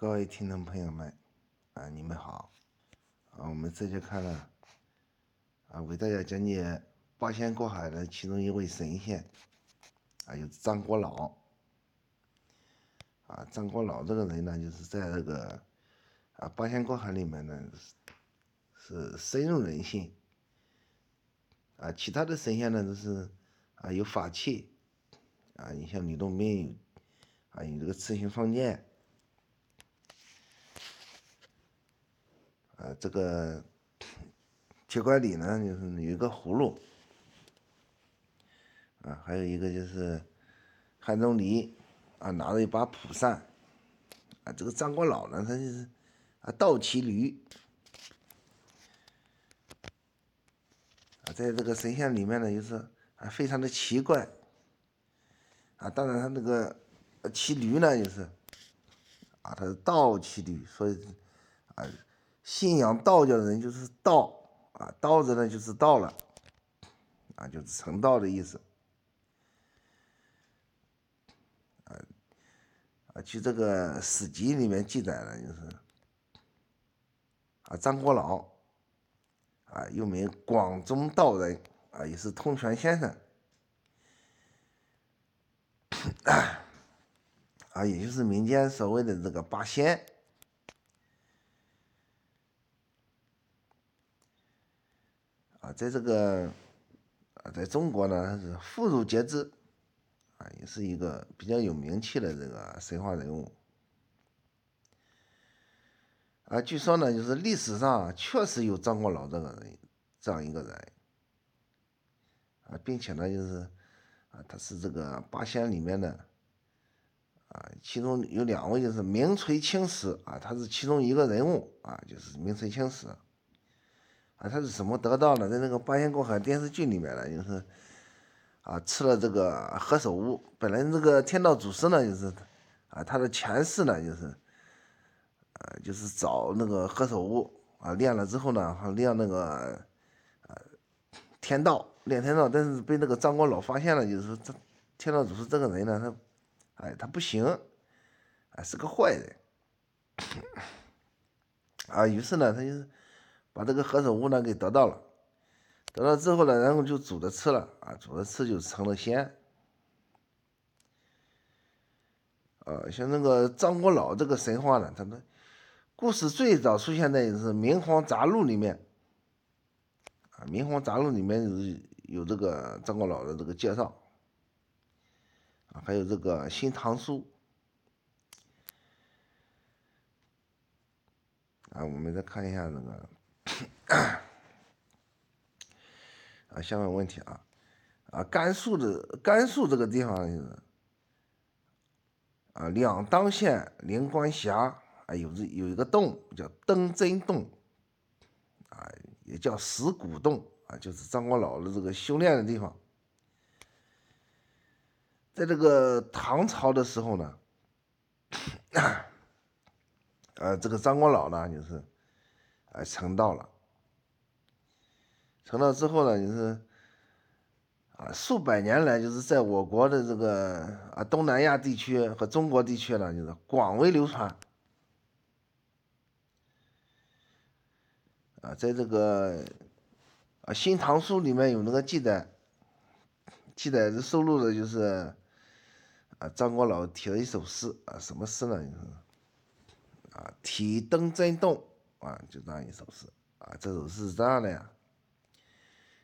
各位听众朋友们，啊，你们好，啊，我们这节课呢，啊，为大家讲解八仙过海的其中一位神仙，啊，有张国老，啊，张国老这个人呢，就是在这个，啊，八仙过海里面呢，是深入人心，啊，其他的神仙呢都是，啊，有法器，啊，你像吕洞宾，啊，有这个赤心双剑。啊，这个铁拐李呢，就是有一个葫芦，啊，还有一个就是汉钟离，啊，拿着一把蒲扇，啊，这个张国老呢，他就是啊倒骑驴，啊，在这个神仙里面呢，就是啊非常的奇怪，啊，当然他那个骑驴呢，就是啊他是倒骑驴，所以啊。信仰道教的人就是道啊，道字呢就是道了啊，就是成道的意思啊啊。据这个史籍里面记载呢，就是啊，张国老啊，又名广宗道人啊，也是通玄先生 啊，也就是民间所谓的这个八仙。啊在这个啊，在中国呢，是妇孺皆知啊，也是一个比较有名气的这个神话人物啊。据说呢，就是历史上确实有张国老这个人这样一个人啊，并且呢，就是啊，他是这个八仙里面的啊，其中有两位就是名垂青史啊，他是其中一个人物啊，就是名垂青史。啊，他是怎么得到的？在那个《八仙过海》电视剧里面呢，就是啊，吃了这个何首乌。本来这个天道祖师呢，就是啊，他的前世呢，就是呃，就是找那个何首乌啊，练了之后呢，练那个呃天道，练天道。但是被那个张国老发现了，就是说这天道祖师这个人呢，他哎，他不行，啊，是个坏人 啊。于是呢，他就是。把这个何首乌呢给得到了，得到之后呢，然后就煮着吃了啊，煮着吃就成了仙。啊，像那个张果老这个神话呢，他的故事最早出现在是《明皇杂录》里面啊，《明皇杂录》里面有有这个张果老的这个介绍啊，还有这个《新唐书》啊，我们再看一下那个。啊，下面问题啊，啊，甘肃的甘肃这个地方就是啊，两当县灵官峡啊，有这有一个洞叫登真洞，啊，也叫石鼓洞啊，就是张国老的这个修炼的地方。在这个唐朝的时候呢，呃，这个张国老呢，就是啊成道了。成了之后呢，就是啊，数百年来就是在我国的这个啊东南亚地区和中国地区呢，就是广为流传。啊，在这个啊《新唐书》里面有那个记载，记载的收录的就是啊张国老题了一首诗啊，什么诗呢？就是啊体登真动啊，就这样一首诗啊，这首诗是这样的呀。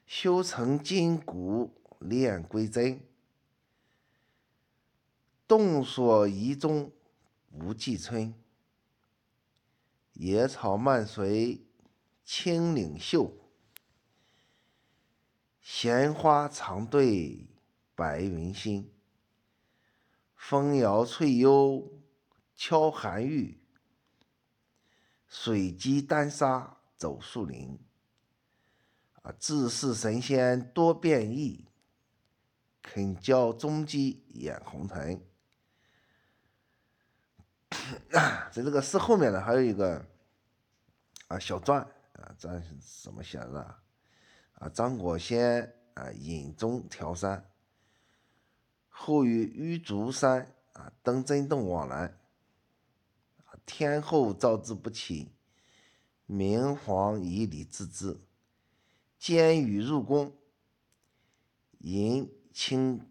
修成筋骨练归真，洞锁遗踪无际春。野草漫随青岭秀，闲花常对白云新。风摇翠幽敲寒玉，水击丹砂走树林。啊自是神仙多变异，肯教中鸡眼红尘。在这个诗后面呢，还有一个啊小传啊，这是怎么写的？啊，张果仙啊隐中调山，后与玉竹山啊登真洞往来，天后召之不起，明皇以礼治之。监羽入宫，迎清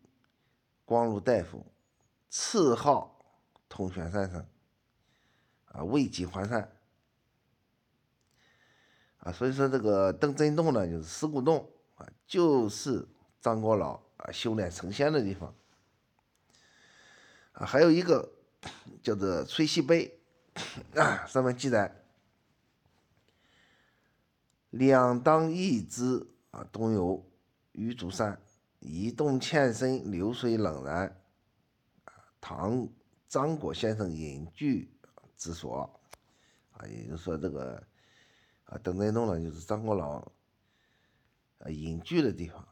光禄大夫，赐号通玄三圣，啊，为己还善。啊，所以说这个邓真洞呢，就是石鼓洞啊，就是张果老啊修炼成仙的地方。啊，还有一个叫做崔西碑啊，上面记载：两当一之啊，东有玉竹山，一洞浅深，流水冷然。唐张果先生隐居之所啊，也就是说这个。啊，邓真洞呢，就是张果老啊隐居的地方。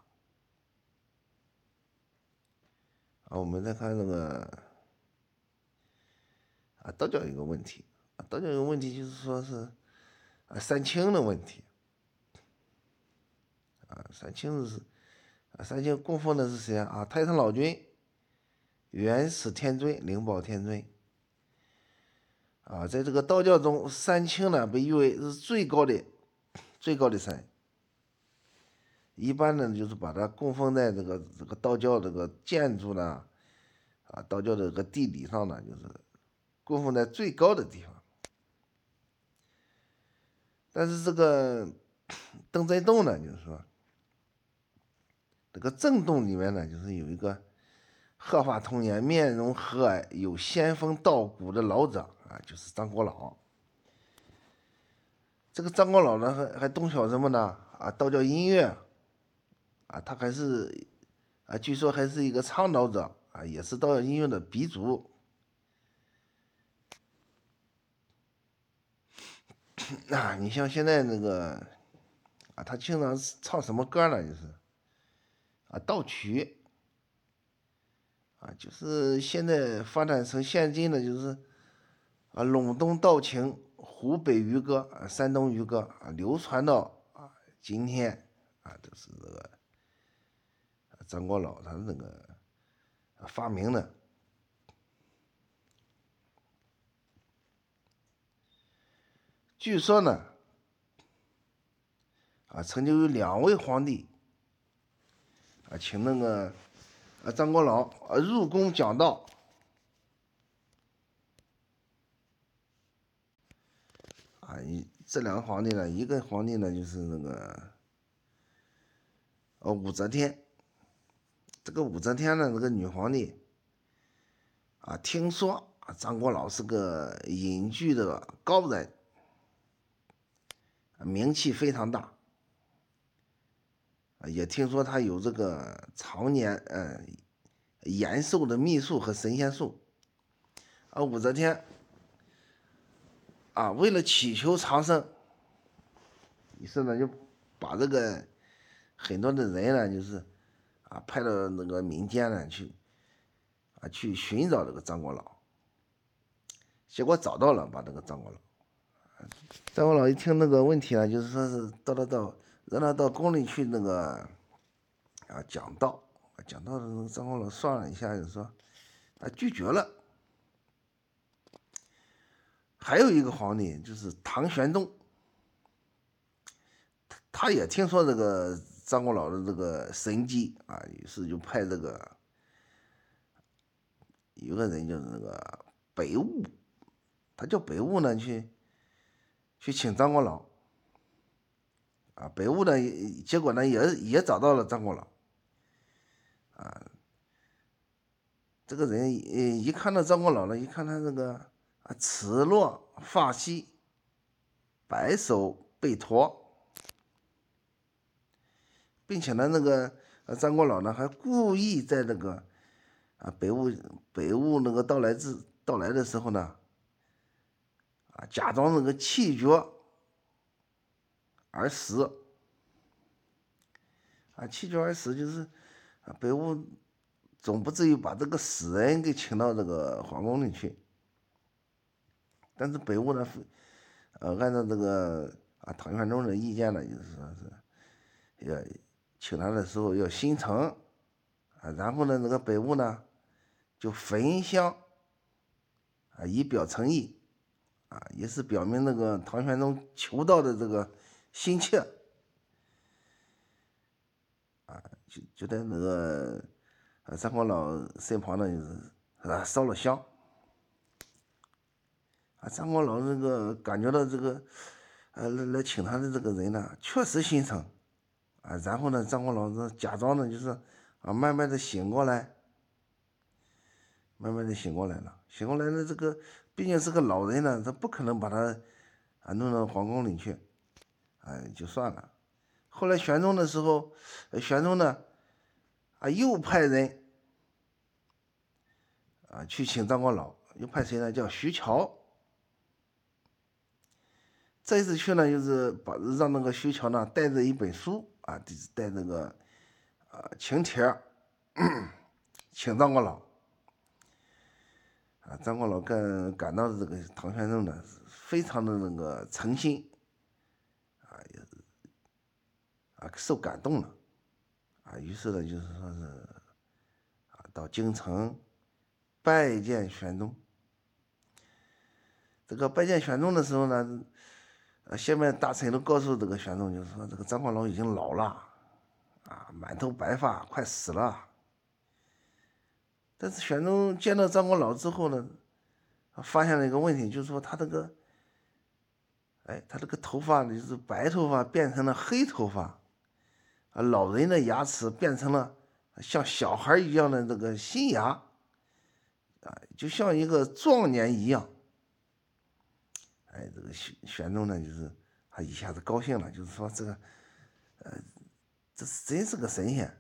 啊，我们再看那个啊，道教有一个问题，啊，道教有个问题就是说是啊三清的问题。啊，三清是啊，三清供奉的是谁啊？啊，太上老君、元始天尊、灵宝天尊。啊，在这个道教中，三清呢被誉为是最高的、最高的神。一般呢，就是把它供奉在这个这个道教这个建筑呢，啊，道教的这个地理上呢，就是供奉在最高的地方。但是这个邓真洞呢，就是说，这个正洞里面呢，就是有一个鹤发童颜、面容和蔼、有仙风道骨的老者。啊，就是张国老。这个张国老呢，还还懂晓什么呢？啊，道教音乐。啊，他还是啊，据说还是一个倡导者啊，也是道教音乐的鼻祖。啊，你像现在那个啊，他经常唱什么歌呢？就是啊，道曲。啊，就是现在发展成现今的，就是。啊，陇东道情，湖北渔歌，啊，山东渔歌，啊，流传到啊今天，啊，都是这个张国老他那个发明的。据说呢，啊，曾经有两位皇帝，啊，请那个啊张国老啊入宫讲道。啊，一这两个皇帝呢，一个皇帝呢就是那个，哦，武则天。这个武则天呢，这个女皇帝，啊，听说啊张国老是个隐居的高人，名气非常大，也听说他有这个常年嗯延寿的秘术和神仙术，啊，武则天。啊，为了祈求长生，于是呢就把这个很多的人呢，就是啊派到那个民间呢去啊去寻找这个张果老，结果找到了，把这个张果老。张国老一听那个问题呢，就是说是到到到让他到宫里去那个啊讲道，讲道的时候张国老算了一下，就说啊拒绝了。还有一个皇帝就是唐玄宗，他他也听说这个张国老的这个神迹啊，于是就派这个有个人就是那个北雾，他叫北雾呢去去请张国老，啊，北雾呢结果呢也也找到了张国老，啊，这个人一一看到张国老呢，一看他这个。啊，齿落发稀，白首背驼，并且呢，那个张国老呢还故意在那个啊北雾北雾那个到来之到来的时候呢，啊假装那个气绝而死，啊气绝而死就是啊北雾总不至于把这个死人给请到这个皇宫里去。但是北雾呢，呃，按照这个啊唐玄宗的意见呢，就是说是要请他的时候要心诚啊，然后呢，那个北雾呢就焚香啊以表诚意啊，也是表明那个唐玄宗求道的这个心切，啊，就就在那个啊张国老身旁呢，就是啊烧了香，啊张国老这个感觉到这个呃来来请他的这个人呢，确实心诚，啊，然后呢张国老是假装的就是啊慢慢的醒过来。慢慢的醒过来了，醒过来了，这个毕竟是个老人呢，他不可能把他啊弄到皇宫里去，哎，就算了。后来玄宗的时候，玄宗呢啊又派人啊去请张国老，又派谁呢？叫徐乔。这次去呢，就是把让那个徐乔呢带着一本书啊，带那个啊请帖，请张国老。啊，张国老感感到这个唐玄宗呢，非常的那个诚心，啊，也啊受感动了，啊，于是呢，就是说是啊到京城拜见玄宗。这个拜见玄宗的时候呢，呃，下面大臣都告诉这个玄宗，就是说这个张国老已经老了，啊，满头白发，快死了。但是玄宗见到张国老之后呢，发现了一个问题，就是说他这个，哎，他这个头发呢，就是白头发变成了黑头发，啊，老人的牙齿变成了像小孩一样的这个新牙，啊，就像一个壮年一样。哎，这个玄玄宗呢，就是他一下子高兴了，就是说这个，呃，这是真是个神仙。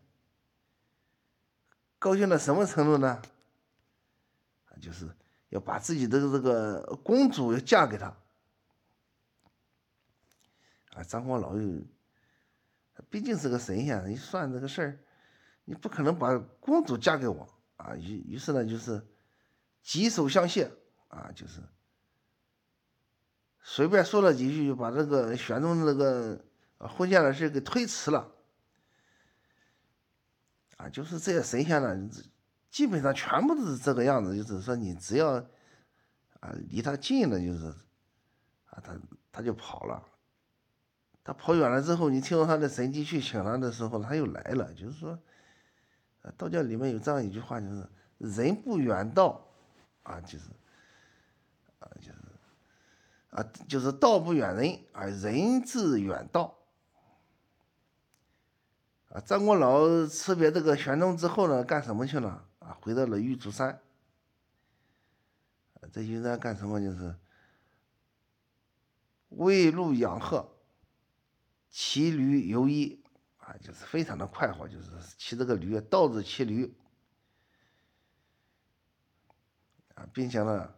高兴到什么程度呢？就是要把自己的这个公主要嫁给他。啊，张光老又，毕竟是个神仙，一算这个事儿，你不可能把公主嫁给我啊。于于是呢，就是举手相谢啊，就是随便说了几句，就把这个玄宗这个婚嫁的事给推迟了。啊，就是这些神仙呢，基本上全部都是这个样子。就是说，你只要啊离他近了，就是啊，他他就跑了。他跑远了之后，你听到他的神迹去请他的时候，他又来了。就是说，道教里面有这样一句话，就是“人不远道”，啊，就是啊，就是啊，就是道不远人，啊，人自远道。啊，张国老辞别这个玄宗之后呢，干什么去了？啊，回到了玉竹山。在玉竹山干什么？就是喂鹿养鹤，骑驴游医，啊，就是非常的快活，就是骑这个驴，倒着骑驴，啊，并且呢，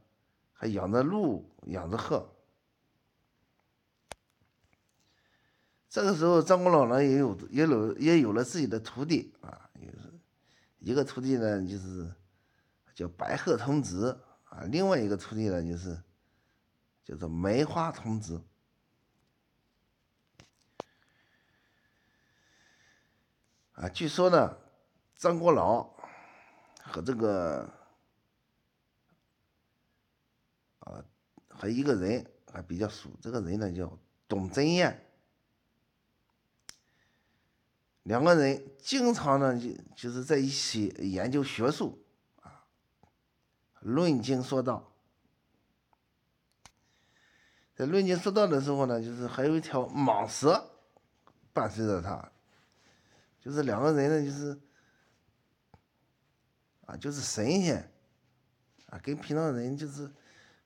还养着鹿，养着鹤。这个时候，张国老呢也有也有也有了自己的徒弟啊，一个徒弟呢就是叫白鹤童子啊，另外一个徒弟呢就是叫做梅花童子啊。据说呢，张国老和这个啊和一个人还比较熟，这个人呢叫董贞彦。两个人经常呢就就是在一起研究学术啊，论经说道。在论经说道的时候呢，就是还有一条蟒蛇伴随着他，就是两个人呢就是啊就是神仙啊，跟平常人就是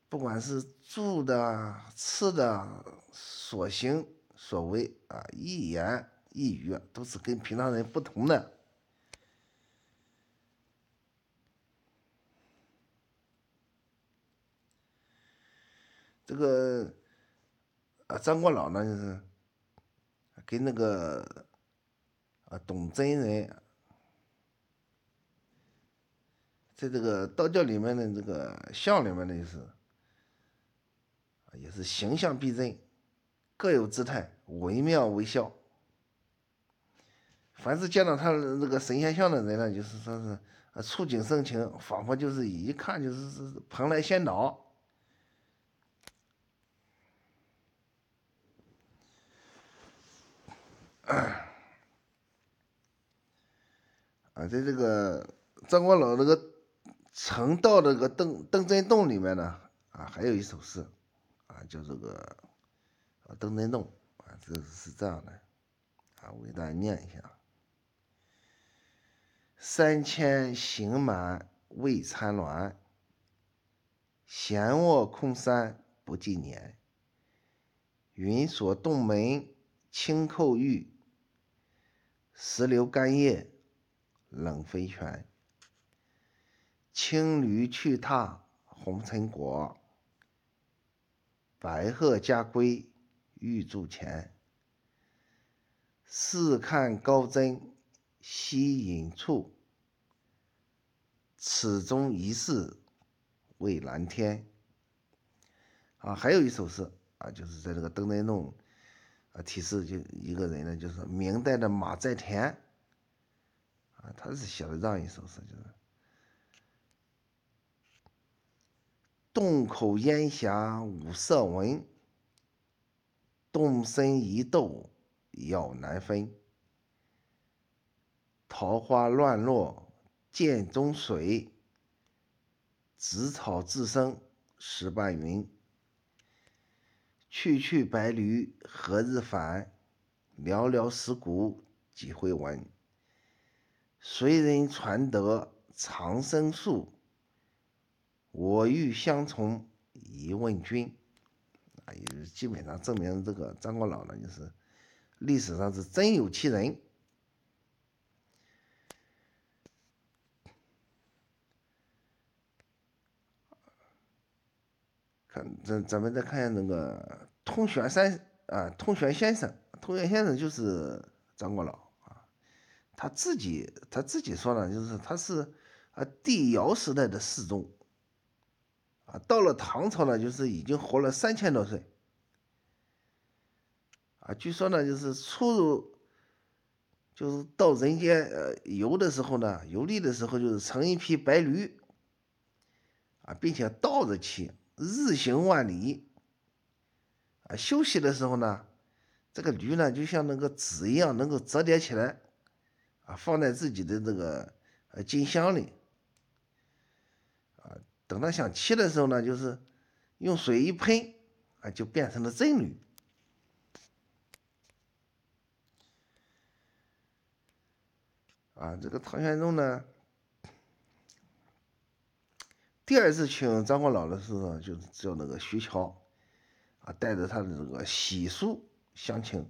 不管是住的、吃的、所行所为啊，一言。一语都是跟平常人不同的。这个啊，张国老呢，就是跟那个啊董真人，在这个道教里面的这个像里面的，就是也是形象逼真，各有姿态，惟妙惟肖。凡是见到他那个神仙像的人呢，就是说是触景生情，仿佛就是一看就是是蓬莱仙岛。啊，在这个张国老那个成道那个邓邓真洞里面呢，啊，还有一首诗，啊，叫这个邓真洞，啊，这是这样的，啊，我给大家念一下。三千行满未参鸾，闲卧空山不计年。云锁洞门轻叩玉，石榴干叶冷飞泉。青驴去踏红尘国，白鹤家归玉柱前。试看高真西隐处，此中一事为蓝天。啊，还有一首诗。啊，就是在这个邓振洞啊，提示就一个人呢，就是明代的马在田啊，他是写的这样一首诗，就是“洞口烟霞五色纹，洞深一斗杳难分。桃花乱落涧中水，紫草自生石半云。”去去白驴何日返？寥寥石鼓几回闻？谁人传得长生术？我欲相从一问君。啊，也就是基本上证明这个张国老呢，就是历史上是真有其人。咱咱们再看一下那个通玄山啊，通玄先生，通玄先生就是张国老啊，他自己他自己说呢，就是他是啊帝尧时代的世宗啊，到了唐朝呢，就是已经活了三千多岁啊，据说呢，就是出入就是到人间呃游的时候呢，游历的时候就是乘一匹白驴啊，并且倒着骑。日行万里，啊，休息的时候呢，这个驴呢就像那个纸一样，能够折叠起来，啊，放在自己的这个呃金箱里，啊，等他想骑的时候呢，就是用水一喷，啊，就变成了真驴。啊，这个唐玄宗呢。第二次请张国老的时候，就叫那个徐桥，啊，带着他的这个喜书相请。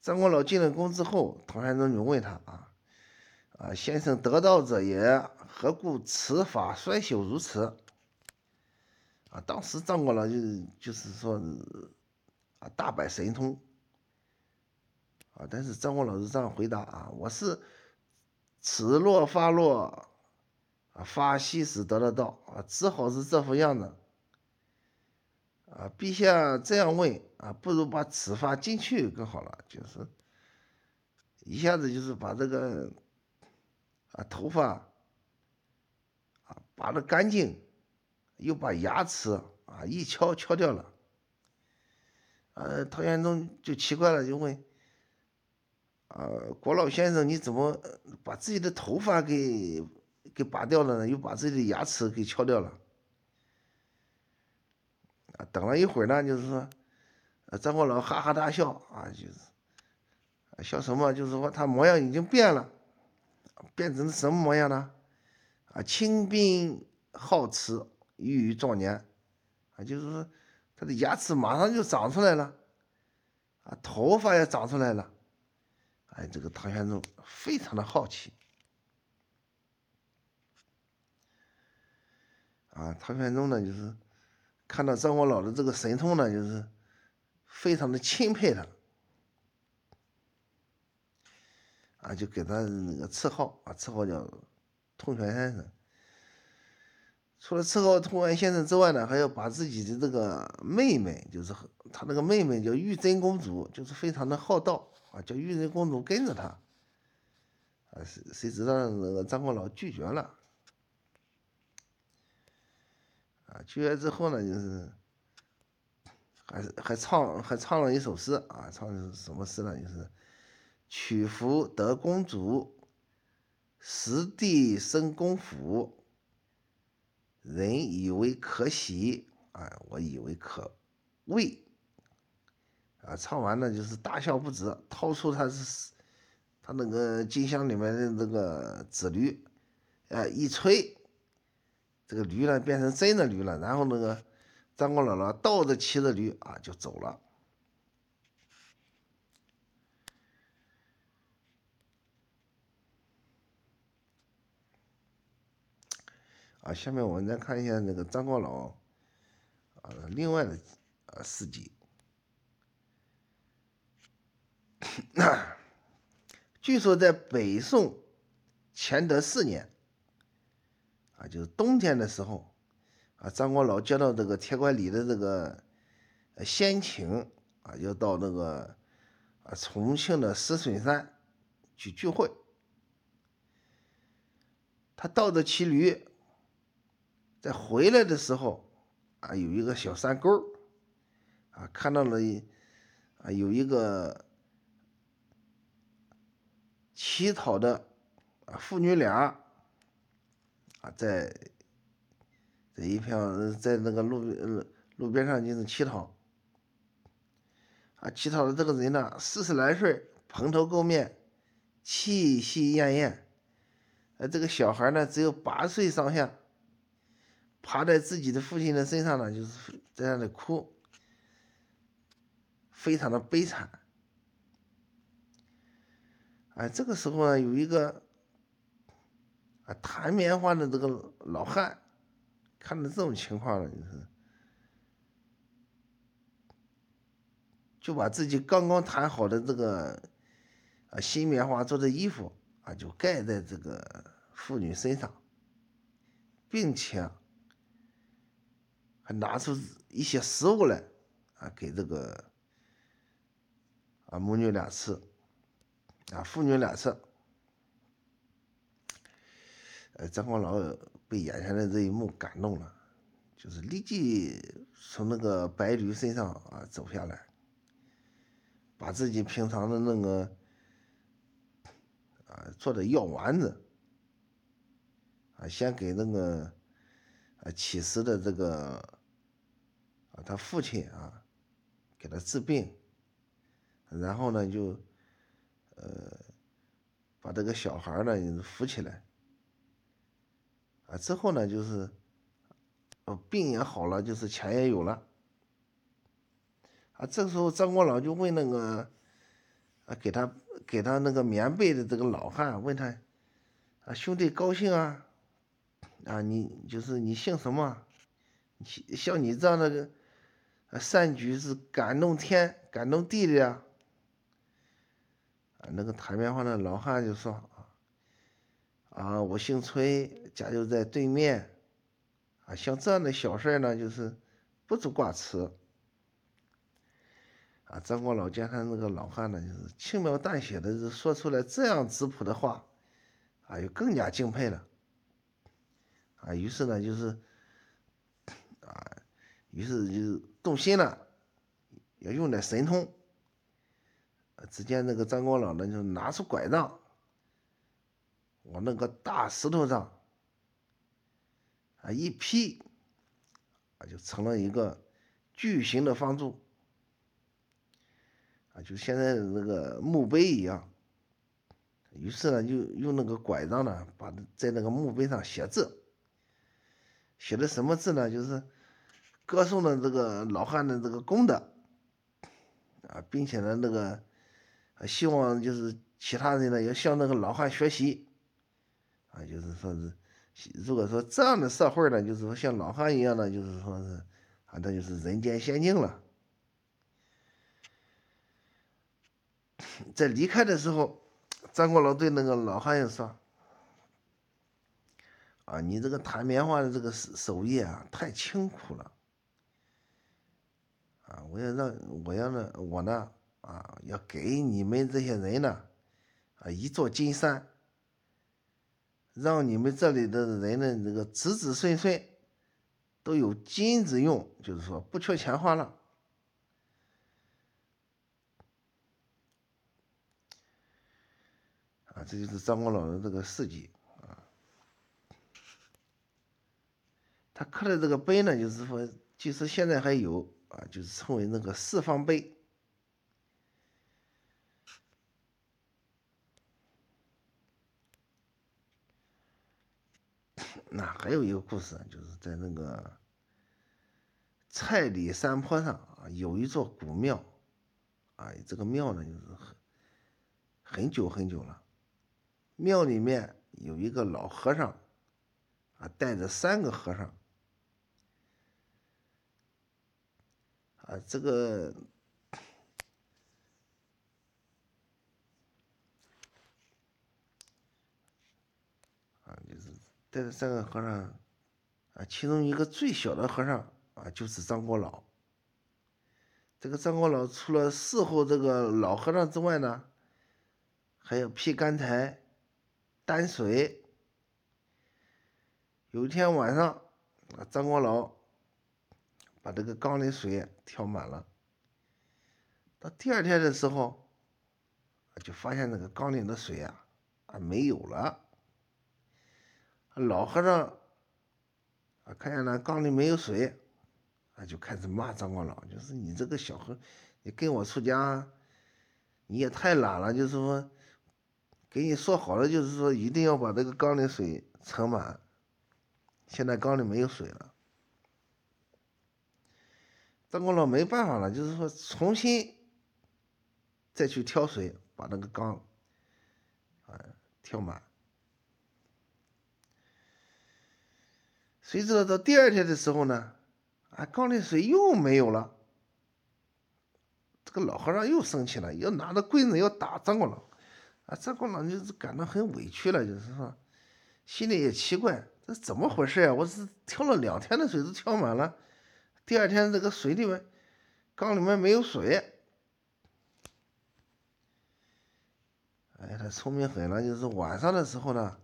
张国老进了宫之后，唐玄宗就问他啊，啊，先生得道者也，何故此法衰朽如此？啊，当时张国老就就是说，啊，大摆神通，啊，但是张国老是这样回答啊，我是此落发落。啊，发西时得了道啊，只好是这副样子。啊，陛下这样问啊，不如把此发进去更好了，就是一下子就是把这个啊头发啊拔的干净，又把牙齿啊一敲敲掉了。呃，唐玄宗就奇怪了，就问啊，国老先生，你怎么把自己的头发给？给拔掉了呢，又把自己的牙齿给敲掉了。啊，等了一会儿呢，就是说，张国老哈哈大笑啊，就是，笑什么？就是说他模样已经变了，变成什么模样呢？啊，轻兵好齿，欲于壮年，啊，就是说他的牙齿马上就长出来了，啊，头发也长出来了，哎，这个唐玄宗非常的好奇。啊，唐玄宗呢，就是看到张国老的这个神通呢，就是非常的钦佩他，啊，就给他那个赐号啊，赐号叫通玄先生。除了赐号通玄先生之外呢，还要把自己的这个妹妹，就是他那个妹妹叫玉真公主，就是非常的好道啊，叫玉真公主跟着他。啊，谁谁知道那个张国老拒绝了。啊，去了之后呢，就是还是还唱还唱了一首诗啊，唱的是什么诗呢？就是“曲阜得公主，实地生公府，人以为可喜，啊，我以为可畏。”啊，唱完了就是大笑不止，掏出他是他那个金箱里面的那个纸驴，啊，一吹，这个驴呢变成真的驴了，然后那个张光姥姥倒着骑着驴啊就走了。啊，下面我们再看一下那个张光老啊另外的啊事迹。据说在北宋乾德四年，就是冬天的时候，啊，张国老接到这个铁拐李的这个先请，啊，要到那个啊重庆的石笋山去聚会。他倒着骑驴，在回来的时候，啊，有一个小山沟啊，看到了，啊，有一个。乞讨的啊，父女俩啊，在在一片在那个路路边上就是乞讨啊，乞讨的这个人呢，四十来岁，蓬头垢面，气息奄奄。呃，这个小孩呢，只有八岁上下，趴在自己的父亲的身上呢，就是在那里哭，非常的悲惨。哎，这个时候呢，有一个啊弹棉花的这个老汉，看到这种情况了，就是就把自己刚刚弹好的这个啊新棉花做的衣服啊，就盖在这个妇女身上，并且还拿出一些食物来啊给这个啊母女俩吃。啊，父女俩吃，呃，张光老被眼前的这一幕感动了，就是立即从那个白驴身上啊走下来，把自己平常的那个啊做的药丸子啊，先给那个啊乞食的这个啊他父亲啊给他治病，然后呢就。呃，把这个小孩呢扶起来，啊，之后呢就是，哦，病也好了，就是钱也有了，啊，这时候张国老就问那个，啊，给他给他那个棉被的这个老汉，问他，啊，兄弟高兴啊，啊，你就是你姓什么？像你这样的善举是感动天感动地的呀。那个弹棉花的老汉就说：“啊，我姓崔，家就在对面。啊，像这样的小事呢，就是不足挂齿。”啊，张国老见他那个老汉呢，就是轻描淡写的说出来这样质朴的话，啊，就更加敬佩了。啊，于是呢，就是，啊，于是就动心了，要用点神通。只见那个张光老呢，就拿出拐杖，往那个大石头上啊一劈，啊就成了一个巨型的方柱，啊就现在的那个墓碑一样。于是呢，就用那个拐杖呢，把在那个墓碑上写字，写的什么字呢？就是歌颂的这个老汉的这个功德，啊，并且呢那个。希望就是其他人呢，要向那个老汉学习，啊，就是说是，如果说这样的社会呢，就是说像老汉一样的，就是说是，啊，那就是人间仙境了。在离开的时候，张国老对那个老汉又说：“啊，你这个弹棉花的这个手手艺啊，太辛苦了，啊，我要让我要呢，我呢。”啊，要给你们这些人呢，啊，一座金山，让你们这里的人呢，这个子子孙孙都有金子用，就是说不缺钱花了。啊，这就是张光老人这个事迹啊。他刻的这个碑呢，就是说，即使现在还有啊，就是称为那个四方碑。那还有一个故事，就是在那个蔡里山坡上啊，有一座古庙，啊，这个庙呢，就是很很久很久了。庙里面有一个老和尚，啊，带着三个和尚，啊，这个啊，就是。带着三个和尚，啊，其中一个最小的和尚啊，就是张国老。这个张国老除了伺候这个老和尚之外呢，还要劈干柴、担水。有一天晚上，啊，张国老把这个缸里水挑满了。到第二天的时候，就发现那个缸里的水啊，啊没有了。老和尚啊，看见那缸里没有水，啊，就开始骂张光老，就是你这个小和，你跟我出家，你也太懒了。就是说，给你说好了，就是说一定要把这个缸里水盛满，现在缸里没有水了。张光老没办法了，就是说重新再去挑水，把那个缸啊挑满。谁知道到第二天的时候呢？啊，缸里水又没有了。这个老和尚又生气了，要拿着棍子要打张光老。啊，张光老就是感到很委屈了，就是说，心里也奇怪，这怎么回事呀？我是挑了两天的水都挑满了，第二天这个水里面，缸里面没有水。哎，他聪明很了，就是晚上的时候呢，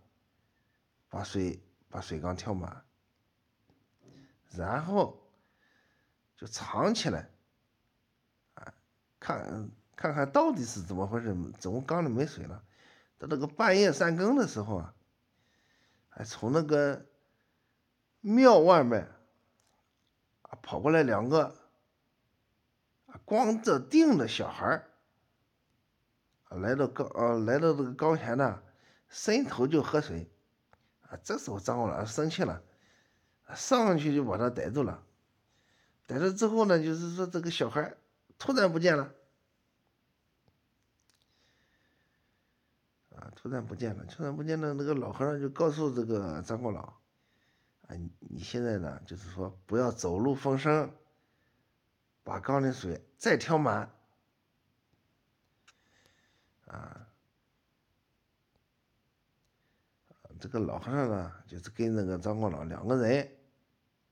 把水把水缸挑满。然后就藏起来，啊，看看看到底是怎么回事？怎么缸里没水了？到那个半夜三更的时候啊，还从那个庙外面啊跑过来两个光着腚的小孩儿，来到缸啊来到这个缸前呢，伸头就喝水，啊，这时候张老师生气了。上去就把他逮住了，逮住之后呢，就是说这个小孩突然不见了，啊，突然不见了，突然不见了。那个老和尚就告诉这个张国老，啊，你现在呢，就是说不要走漏风声，把缸里水再挑满，啊，这个老和尚呢，就是跟那个张国老两个人。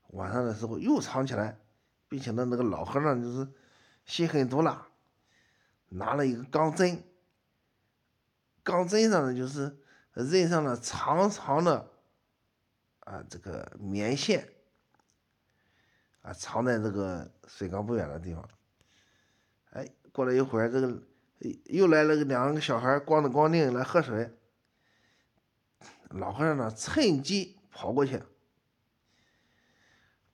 晚上的时候又藏起来，并且呢，那个老和尚就是心狠毒辣，拿了一个钢针，钢针上呢就是认上了长长的啊这个棉线，啊藏在这个水缸不远的地方。哎，过了一会儿，这个又来了个两个小孩光着光腚来喝水，老和尚呢趁机跑过去。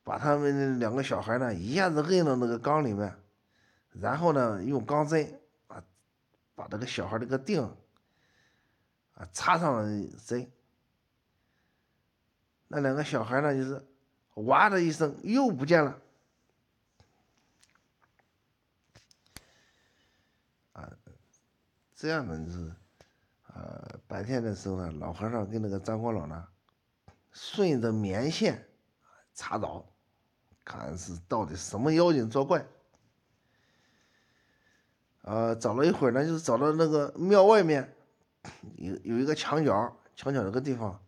把他们两个小孩呢一下子摁到那个缸里面，然后呢用钢针啊把这个小孩这个腚啊插上了针，那两个小孩呢就是哇的一声又不见了，啊，这样的是呃白天的时候呢，老和尚跟那个张国老呢顺着棉线查找。看是到底什么妖精作怪，呃，找了一会儿呢，就是找到那个庙外面有有一个墙角，墙角那个地方，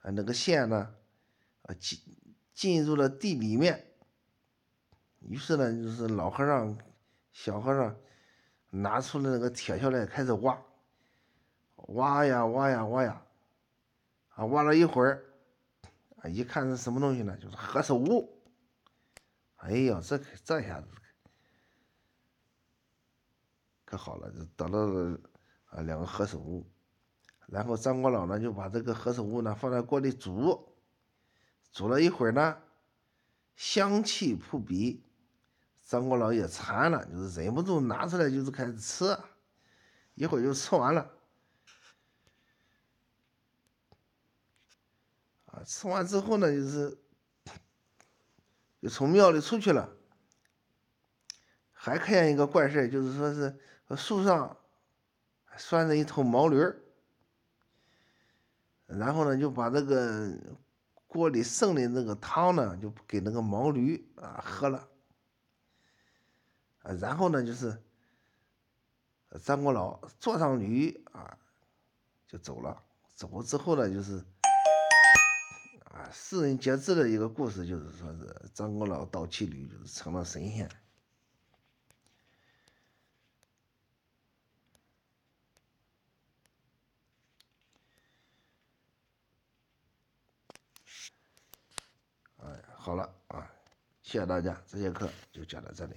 啊，那个线呢，啊进进入了地里面。于是呢，就是老和尚、小和尚拿出了那个铁锹来，开始挖，挖呀挖呀挖呀，啊，挖了一会儿，啊，一看是什么东西呢？就是何首乌。哎呀，这可这下子可好了，就得到了啊两个何首乌。然后张国老呢就把这个何首乌呢放在锅里煮，煮了一会儿呢，香气扑鼻，张国老也馋了，就是忍不住拿出来就是开始吃，一会儿就吃完了。啊，吃完之后呢，就是就从庙里出去了，还看见一个怪事就是说是树上拴着一头毛驴儿。然后呢，就把这个锅里剩的那个汤呢，就给那个毛驴啊喝了。啊，然后呢，就是张国老坐上驴啊，就走了。走了之后呢，就是，世人皆知的一个故事，就是说是张国老倒骑驴，就是成了神仙。哎好了啊，谢谢大家，这节课就讲到这里。